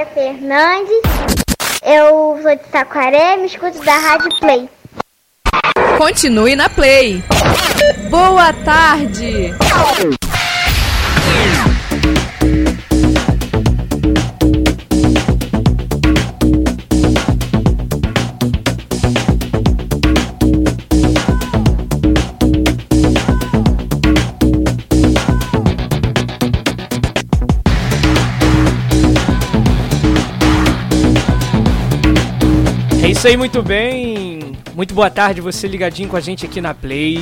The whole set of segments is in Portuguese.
Maria Fernandes. Eu sou de Taquaré, me escuto da Rádio Play. Continue na Play. Boa tarde. Isso aí, muito bem. Muito boa tarde, você ligadinho com a gente aqui na Play.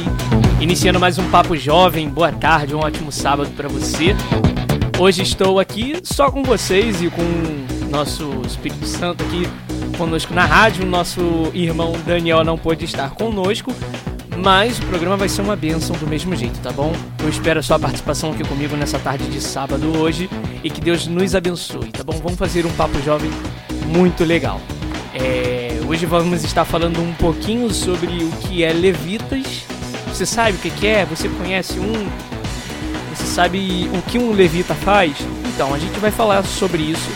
Iniciando mais um Papo Jovem. Boa tarde, um ótimo sábado para você. Hoje estou aqui só com vocês e com nosso Espírito Santo aqui conosco na rádio. Nosso irmão Daniel não pôde estar conosco, mas o programa vai ser uma benção do mesmo jeito, tá bom? Eu espero a sua participação aqui comigo nessa tarde de sábado hoje e que Deus nos abençoe, tá bom? Vamos fazer um Papo Jovem muito legal. É, hoje vamos estar falando um pouquinho sobre o que é levitas. Você sabe o que é? Você conhece um? Você sabe o que um levita faz? Então, a gente vai falar sobre isso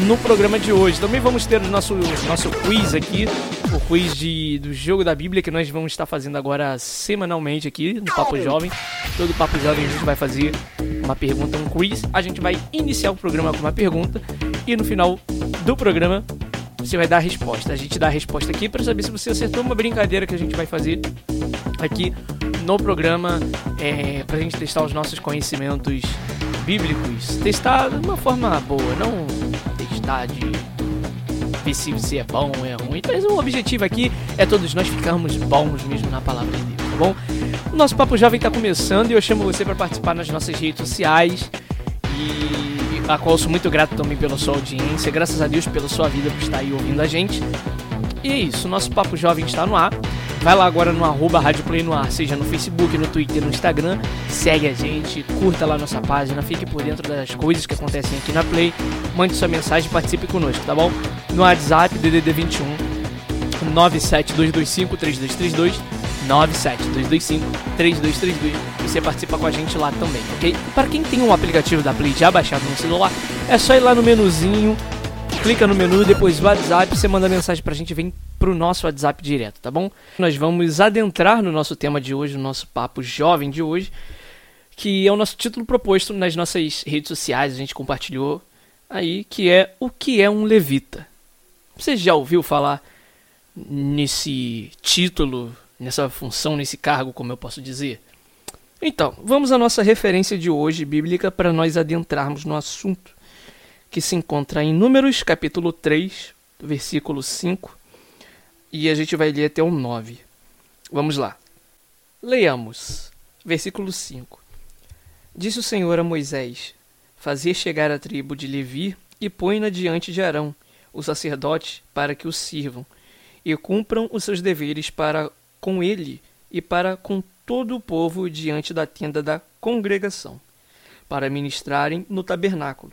no programa de hoje. Também vamos ter o nosso, nosso quiz aqui, o quiz de, do jogo da Bíblia que nós vamos estar fazendo agora semanalmente aqui no Papo Jovem. Todo Papo Jovem a gente vai fazer uma pergunta, um quiz. A gente vai iniciar o programa com uma pergunta e no final do programa você vai dar a resposta. A gente dá a resposta aqui para saber se você acertou uma brincadeira que a gente vai fazer aqui no programa é, para a gente testar os nossos conhecimentos bíblicos. Testar de uma forma boa, não testar de ver se você é bom ou é ruim. Mas o objetivo aqui é todos nós ficarmos bons mesmo na palavra de Deus, tá bom? O nosso Papo Jovem está começando e eu chamo você para participar nas nossas redes sociais e a qual eu sou muito grato também pela sua audiência, graças a Deus pela sua vida por estar aí ouvindo a gente. E é isso, nosso Papo Jovem está no ar. Vai lá agora no arroba Rádio Play no ar, seja no Facebook, no Twitter, no Instagram. Segue a gente, curta lá nossa página, fique por dentro das coisas que acontecem aqui na Play. Mande sua mensagem participe conosco, tá bom? No WhatsApp, DDD 21 97225 3232 97225 3232. Você participa com a gente lá também, ok? Para quem tem um aplicativo da Play já baixado no celular, é só ir lá no menuzinho, clica no menu, depois WhatsApp, você manda mensagem pra gente, vem pro nosso WhatsApp direto, tá bom? Nós vamos adentrar no nosso tema de hoje, no nosso papo jovem de hoje, que é o nosso título proposto nas nossas redes sociais, a gente compartilhou aí, que é o que é um levita. Você já ouviu falar nesse título nessa função, nesse cargo, como eu posso dizer? Então, vamos à nossa referência de hoje bíblica para nós adentrarmos no assunto, que se encontra em Números, capítulo 3, versículo 5, e a gente vai ler até o 9. Vamos lá. Leiamos. Versículo 5. Disse o Senhor a Moisés: Fazer chegar a tribo de Levi e põe-na diante de Arão, o sacerdote, para que o sirvam, e cumpram os seus deveres para com ele e para com todo o povo diante da tenda da congregação, para ministrarem no tabernáculo.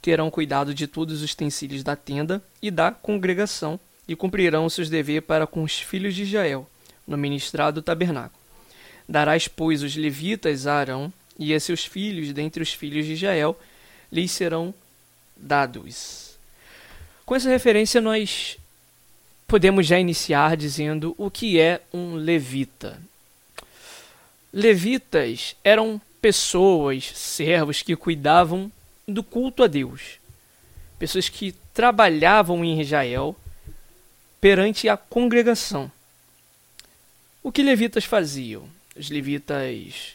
Terão cuidado de todos os utensílios da tenda e da congregação, e cumprirão seus deveres para com os filhos de Israel, no ministrado tabernáculo. Darás, pois, os levitas a Arão e a seus filhos dentre os filhos de Israel, lhes serão dados. Com essa referência, nós podemos já iniciar dizendo o que é um levita. Levitas eram pessoas, servos que cuidavam do culto a Deus, pessoas que trabalhavam em Israel perante a congregação. O que levitas faziam? Os levitas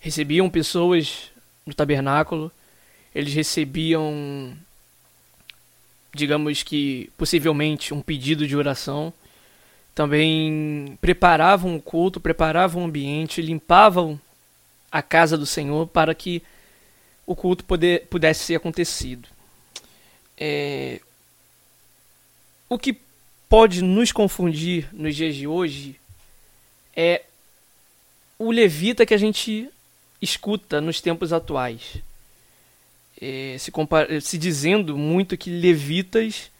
recebiam pessoas no tabernáculo, eles recebiam digamos que possivelmente um pedido de oração. Também preparavam o culto, preparavam o ambiente, limpavam a casa do Senhor para que o culto poder, pudesse ser acontecido. É... O que pode nos confundir nos dias de hoje é o levita que a gente escuta nos tempos atuais é, se, se, dizendo muito que levitas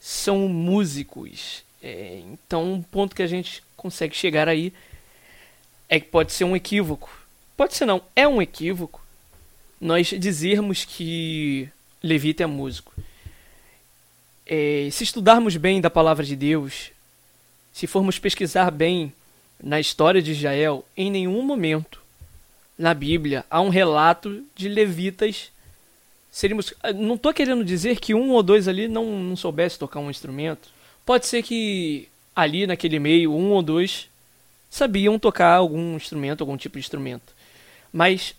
são músicos. É, então, um ponto que a gente consegue chegar aí é que pode ser um equívoco. Pode ser não, é um equívoco nós dizermos que levita é músico. é, se estudarmos bem da palavra de Deus, se formos pesquisar bem na história de Israel, em nenhum momento na Bíblia há um relato de levitas seríamos. Não estou querendo dizer que um ou dois ali não, não soubesse tocar um instrumento. Pode ser que ali naquele meio, um ou dois sabiam tocar algum instrumento, algum tipo de instrumento. Mas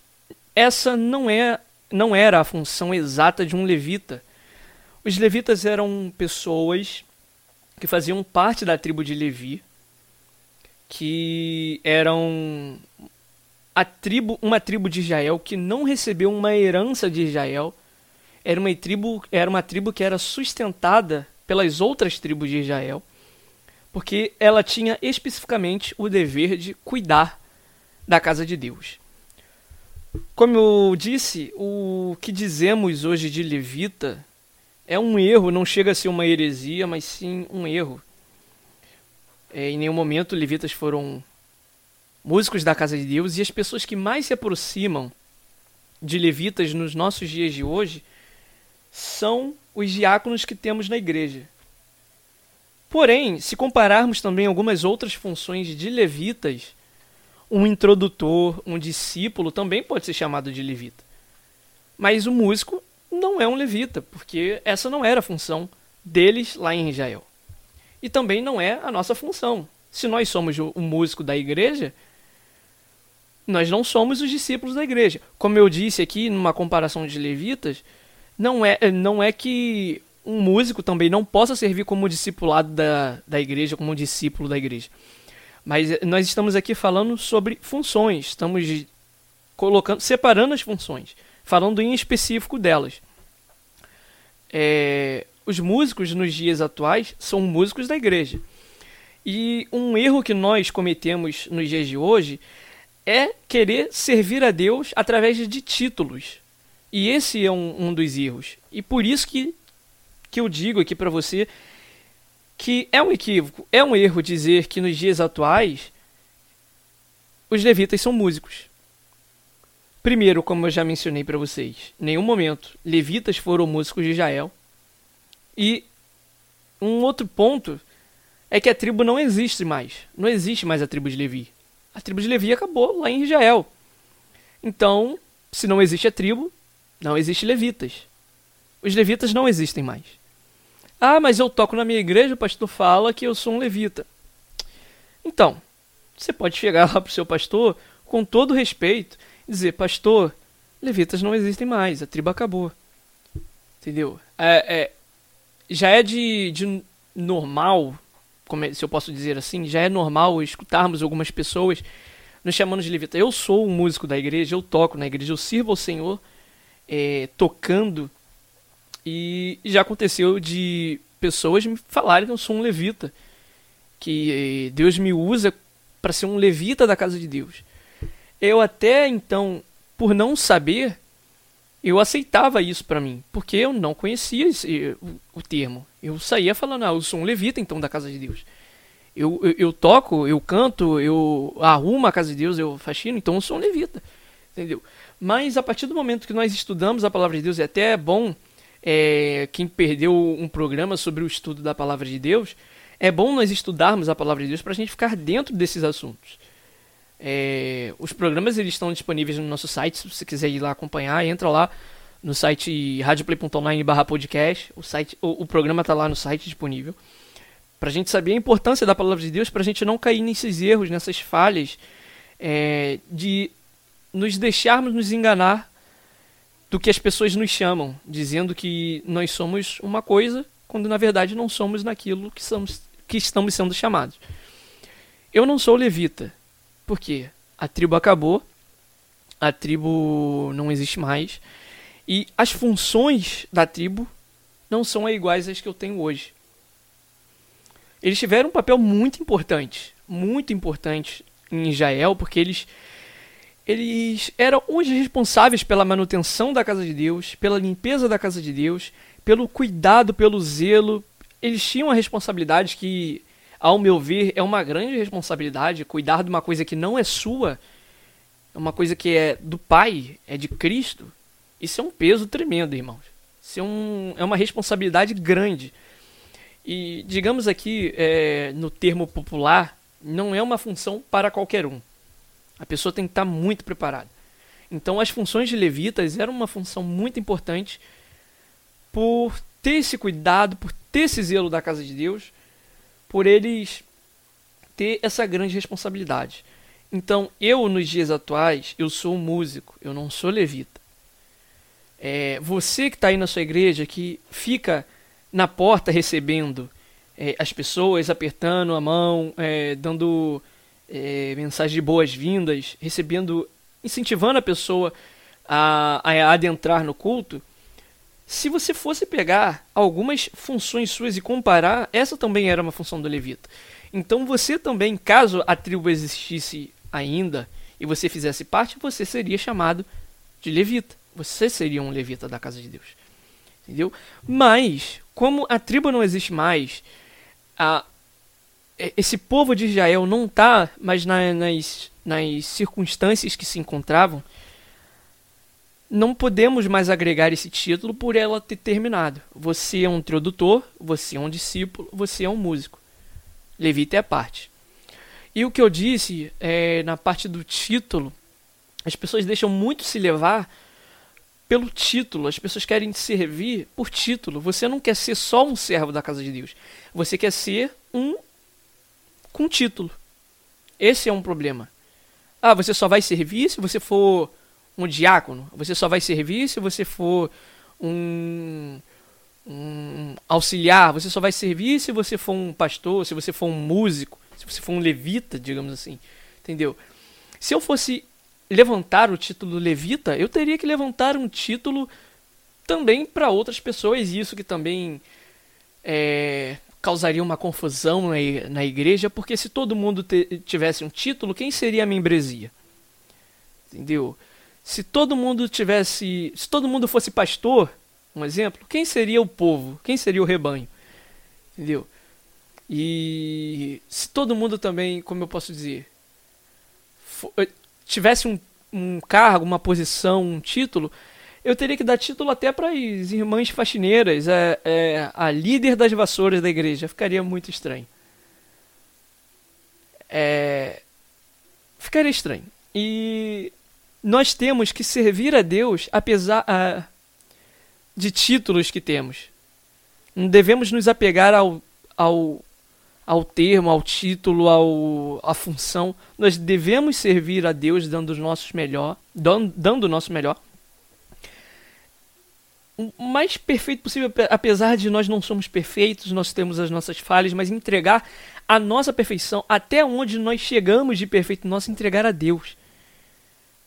essa não é não era a função exata de um levita. Os levitas eram pessoas que faziam parte da tribo de Levi, que eram a tribo, uma tribo de Israel que não recebeu uma herança de Israel. Era uma tribo, era uma tribo que era sustentada pelas outras tribos de Israel, porque ela tinha especificamente o dever de cuidar da casa de Deus. Como eu disse, o que dizemos hoje de levita é um erro, não chega a ser uma heresia, mas sim um erro. É, em nenhum momento levitas foram músicos da casa de Deus e as pessoas que mais se aproximam de levitas nos nossos dias de hoje são os diáconos que temos na igreja. Porém, se compararmos também algumas outras funções de levitas, um introdutor, um discípulo também pode ser chamado de levita. Mas o músico não é um levita, porque essa não era a função deles lá em Israel. E também não é a nossa função. Se nós somos o músico da igreja, nós não somos os discípulos da igreja. Como eu disse aqui, numa comparação de levitas, não é, não é que um músico também não possa servir como discipulado da, da igreja, como discípulo da igreja. Mas eh, nós estamos aqui falando sobre funções, estamos colocando, separando as funções, falando em específico delas. É, os músicos nos dias atuais são músicos da igreja. E um erro que nós cometemos nos dias de hoje é querer servir a Deus através de títulos. E esse é um, um dos erros. E por isso que, que eu digo aqui para você que é um equívoco, é um erro dizer que nos dias atuais os levitas são músicos. Primeiro, como eu já mencionei para vocês, em nenhum momento levitas foram músicos de Israel. E um outro ponto é que a tribo não existe mais. Não existe mais a tribo de Levi. A tribo de Levi acabou lá em Israel. Então, se não existe a tribo, não existe levitas. Os levitas não existem mais. Ah, mas eu toco na minha igreja, o pastor fala que eu sou um levita. Então, você pode chegar lá para o seu pastor com todo respeito e dizer: Pastor, levitas não existem mais, a tribo acabou. Entendeu? É, é já é de, de normal, é, se eu posso dizer assim, já é normal escutarmos algumas pessoas nos chamando de levita. Eu sou um músico da igreja, eu toco na igreja, eu sirvo ao Senhor é, tocando e já aconteceu de pessoas me falarem que eu sou um levita, que Deus me usa para ser um levita da casa de Deus. Eu até então, por não saber, eu aceitava isso para mim, porque eu não conhecia esse, o, o, termo. Eu saía falando, ah, eu sou um levita então da casa de Deus. Eu, eu, eu, toco, eu canto, eu arrumo a casa de Deus, eu faxino, então eu sou um levita. Entendeu? Mas a partir do momento que nós estudamos a palavra de Deus, é até bom é, quem perdeu um programa sobre o estudo da palavra de Deus, é bom nós estudarmos a palavra de Deus para a gente ficar dentro desses assuntos. É, os programas eles estão disponíveis no nosso site, se você quiser ir lá acompanhar, entra lá no site radioplay.online podcast, o, site, o, o programa está lá no site disponível, para a gente saber a importância da palavra de Deus, para a gente não cair nesses erros, nessas falhas, é, de nos deixarmos nos enganar do que as pessoas nos chamam, dizendo que nós somos uma coisa, quando na verdade não somos naquilo que, somos, que estamos sendo chamados. Eu não sou levita, porque a tribo acabou, a tribo não existe mais, e as funções da tribo não são iguais às que eu tenho hoje. Eles tiveram um papel muito importante, muito importante em Israel, porque eles eles eram os responsáveis pela manutenção da casa de Deus, pela limpeza da casa de Deus, pelo cuidado, pelo zelo. Eles tinham a responsabilidade que, ao meu ver, é uma grande responsabilidade cuidar de uma coisa que não é sua, é uma coisa que é do Pai, é de Cristo. Isso é um peso tremendo, irmãos. Isso é, um, é uma responsabilidade grande. E digamos aqui, é, no termo popular, não é uma função para qualquer um. A pessoa tem que estar muito preparada. Então, as funções de levitas eram uma função muito importante por ter esse cuidado, por ter esse zelo da casa de Deus, por eles ter essa grande responsabilidade. Então, eu, nos dias atuais, eu sou músico, eu não sou levita. É, você que está aí na sua igreja, que fica na porta recebendo é, as pessoas, apertando a mão, é, dando é, mensagem de boas-vindas, recebendo, incentivando a pessoa a, a adentrar no culto, se você fosse pegar algumas funções suas e comparar, essa também era uma função do levita. Então você também, caso a tribo existisse ainda e você fizesse parte, você seria chamado de levita. Você seria um levita da casa de Deus. Entendeu? Mas, como a tribo não existe mais, a, esse povo de Israel não está mais na, nas, nas circunstâncias que se encontravam, não podemos mais agregar esse título por ela ter terminado. Você é um introdutor, você é um discípulo, você é um músico. Levita é a parte. E o que eu disse é, na parte do título, as pessoas deixam muito se levar pelo título. As pessoas querem servir por título. Você não quer ser só um servo da casa de Deus. Você quer ser um com título. Esse é um problema. Ah, você só vai servir se você for um diácono. Você só vai servir se você for um, um auxiliar. Você só vai servir se você for um pastor, se você for um músico se você for um levita, digamos assim, entendeu? Se eu fosse levantar o título levita, eu teria que levantar um título também para outras pessoas, isso que também é, causaria uma confusão na, igreja, porque se todo mundo tivesse um título, quem seria a membresia? Entendeu? Se todo mundo tivesse, se todo mundo fosse pastor, um exemplo, quem seria o povo? Quem seria o rebanho? Entendeu? E se todo mundo também, como eu posso dizer, eh, tivesse um, um cargo, uma posição, um título, eu teria que dar título até para as irmãs faxineiras, é, a líder das vassouras da igreja. Ficaria muito estranho. É, ficaria estranho. E nós temos que servir a Deus apesar a, de títulos que temos. Não devemos nos apegar ao, ao ao termo, ao título, ao, à função. Nós devemos servir a Deus dando o nosso melhor, dando, dando o nosso melhor. O mais perfeito possível, apesar de nós não somos perfeitos, nós temos as nossas falhas, mas entregar a nossa perfeição, até onde nós chegamos de perfeito nosso, entregar a Deus.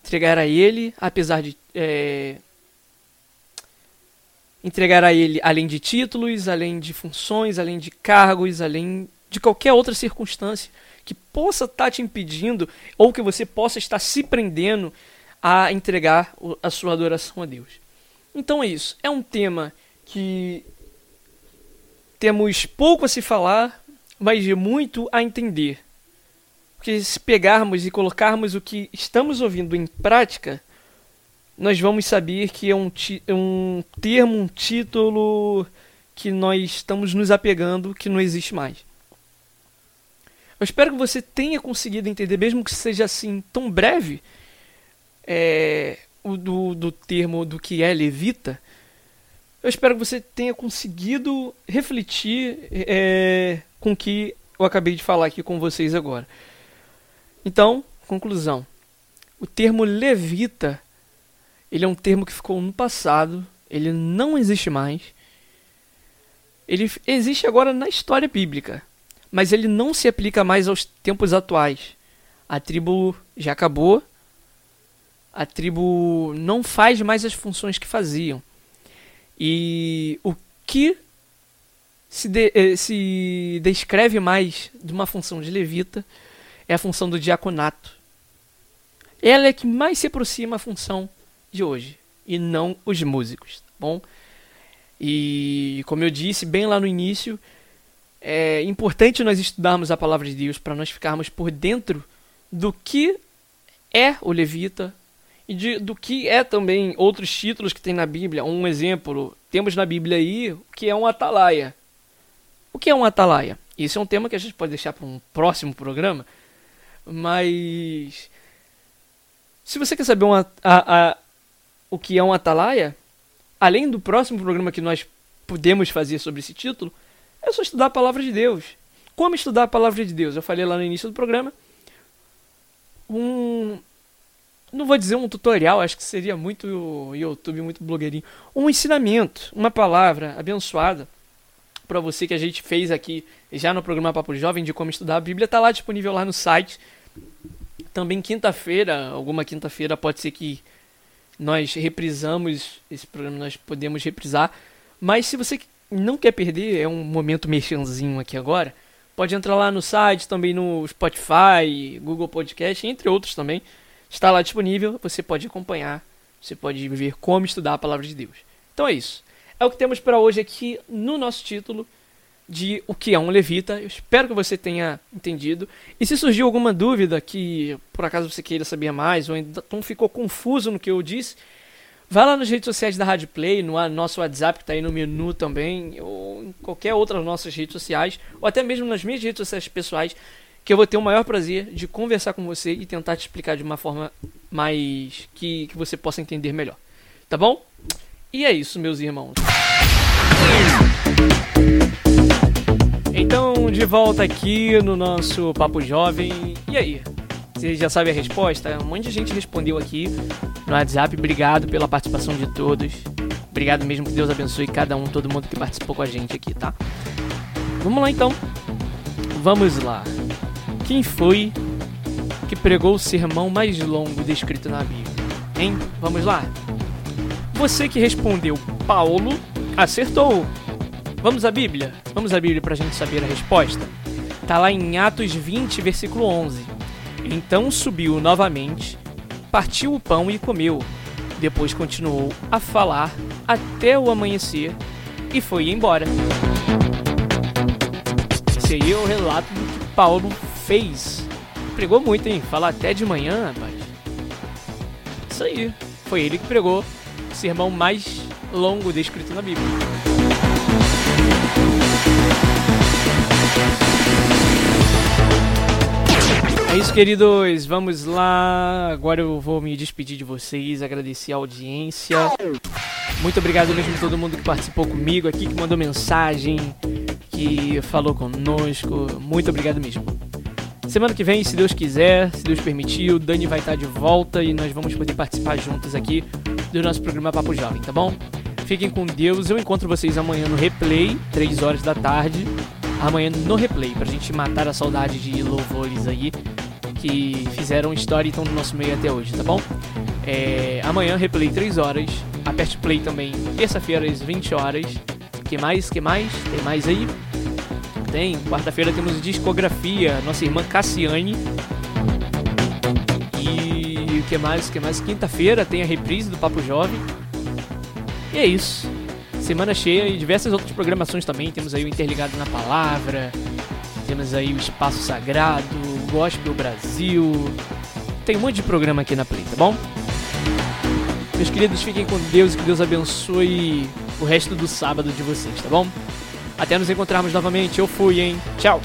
Entregar a Ele, apesar de. É, entregar a Ele além de títulos, além de funções, além de cargos, além de qualquer outra circunstância que possa estar te impedindo ou que você possa estar se prendendo a entregar a sua adoração a Deus. Então é isso. É um tema que temos pouco a se falar, mas muito a entender. Porque se pegarmos e colocarmos o que estamos ouvindo em prática, nós vamos saber que é um, um termo, um título que nós estamos nos apegando que não existe mais. Eu espero que você tenha conseguido entender, mesmo que seja assim tão breve, é, do, do termo do que é levita. Eu espero que você tenha conseguido refletir é, com o que eu acabei de falar aqui com vocês agora. Então, conclusão. O termo levita, ele é um termo que ficou no passado, ele não existe mais. Ele existe agora na história bíblica mas ele não se aplica mais aos tempos atuais. A tribo já acabou, a tribo não faz mais as funções que faziam. E o que se, de, eh, se descreve mais de uma função de levita é a função do diaconato. Ela é que mais se aproxima à função de hoje, e não os músicos, tá bom? E como eu disse bem lá no início, é importante nós estudarmos a palavra de Deus para nós ficarmos por dentro do que é o levita e de, do que é também outros títulos que tem na Bíblia. Um exemplo, temos na Bíblia aí que é um atalaia. O que é um atalaia? Isso é um tema que a gente pode deixar para um próximo programa, mas se você quer saber a, a, o que é um atalaia, além do próximo programa que nós podemos fazer sobre esse título, é só estudar a palavra de Deus. Como estudar a palavra de Deus? Eu falei lá no início do programa. Um. Não vou dizer um tutorial, acho que seria muito YouTube, muito blogueirinho. Um ensinamento, uma palavra abençoada para você que a gente fez aqui já no programa Papo Jovem de como estudar a Bíblia. Está lá disponível lá no site. Também quinta-feira, alguma quinta-feira pode ser que nós reprisamos esse programa, nós podemos reprisar. Mas se você não quer perder, é um momento mexanzinho aqui agora, pode entrar lá no site, também no Spotify, Google Podcast, entre outros também. Está lá disponível, você pode acompanhar, você pode ver como estudar a palavra de Deus. Então é isso. É o que temos para hoje aqui no nosso título de o que é um levita. Eu espero que você tenha entendido. E se surgiu alguma dúvida que por acaso você queira saber mais ou então ficou confuso no que eu disse, vá lá nas redes sociais da Rádio Play, no nosso WhatsApp que está aí no menu também, ou em qualquer outra das nossas redes sociais, ou até mesmo nas minhas redes sociais pessoais, que eu vou ter o maior prazer de conversar com você e tentar te explicar de uma forma mais que, que você possa entender melhor. Tá bom? E é isso, meus irmãos. Então, de volta aqui no nosso Papo Jovem. E aí? Você já sabe a resposta? Um monte de gente respondeu aqui no WhatsApp. Obrigado pela participação de todos. Obrigado mesmo, que Deus abençoe cada um, todo mundo que participou com a gente aqui, tá? Vamos lá então. Vamos lá. Quem foi que pregou o sermão mais longo descrito na Bíblia? Hein? Vamos lá? Você que respondeu Paulo, acertou. Vamos à Bíblia? Vamos à Bíblia para a gente saber a resposta? Tá lá em Atos 20, versículo 11. Então subiu novamente, partiu o pão e comeu. Depois continuou a falar até o amanhecer e foi embora. Esse aí é o relato do que Paulo fez. Pregou muito, hein? Falar até de manhã, rapaz. Isso aí. Foi ele que pregou o sermão mais longo descrito na Bíblia. É isso, queridos. Vamos lá. Agora eu vou me despedir de vocês, agradecer a audiência. Muito obrigado mesmo a todo mundo que participou comigo aqui, que mandou mensagem, que falou conosco. Muito obrigado mesmo. Semana que vem, se Deus quiser, se Deus permitir, o Dani vai estar de volta e nós vamos poder participar juntos aqui do nosso programa Papo Jovem, tá bom? Fiquem com Deus. Eu encontro vocês amanhã no replay, 3 horas da tarde. Amanhã no replay, pra gente matar a saudade de louvores aí que fizeram história e estão no nosso meio até hoje, tá bom? É, amanhã replay 3 horas. Aperte play também terça-feira às 20 horas. Que mais? Que mais? Tem mais aí? Tem. Quarta-feira temos discografia. Nossa irmã Cassiane. E o que mais? que mais? Quinta-feira tem a reprise do Papo Jovem. E é isso. Semana cheia e diversas outras programações também. Temos aí o Interligado na Palavra, temos aí o Espaço Sagrado, o Gospel Brasil. Tem um monte de programa aqui na Play, tá bom? Meus queridos, fiquem com Deus e que Deus abençoe o resto do sábado de vocês, tá bom? Até nos encontrarmos novamente. Eu fui, hein? Tchau!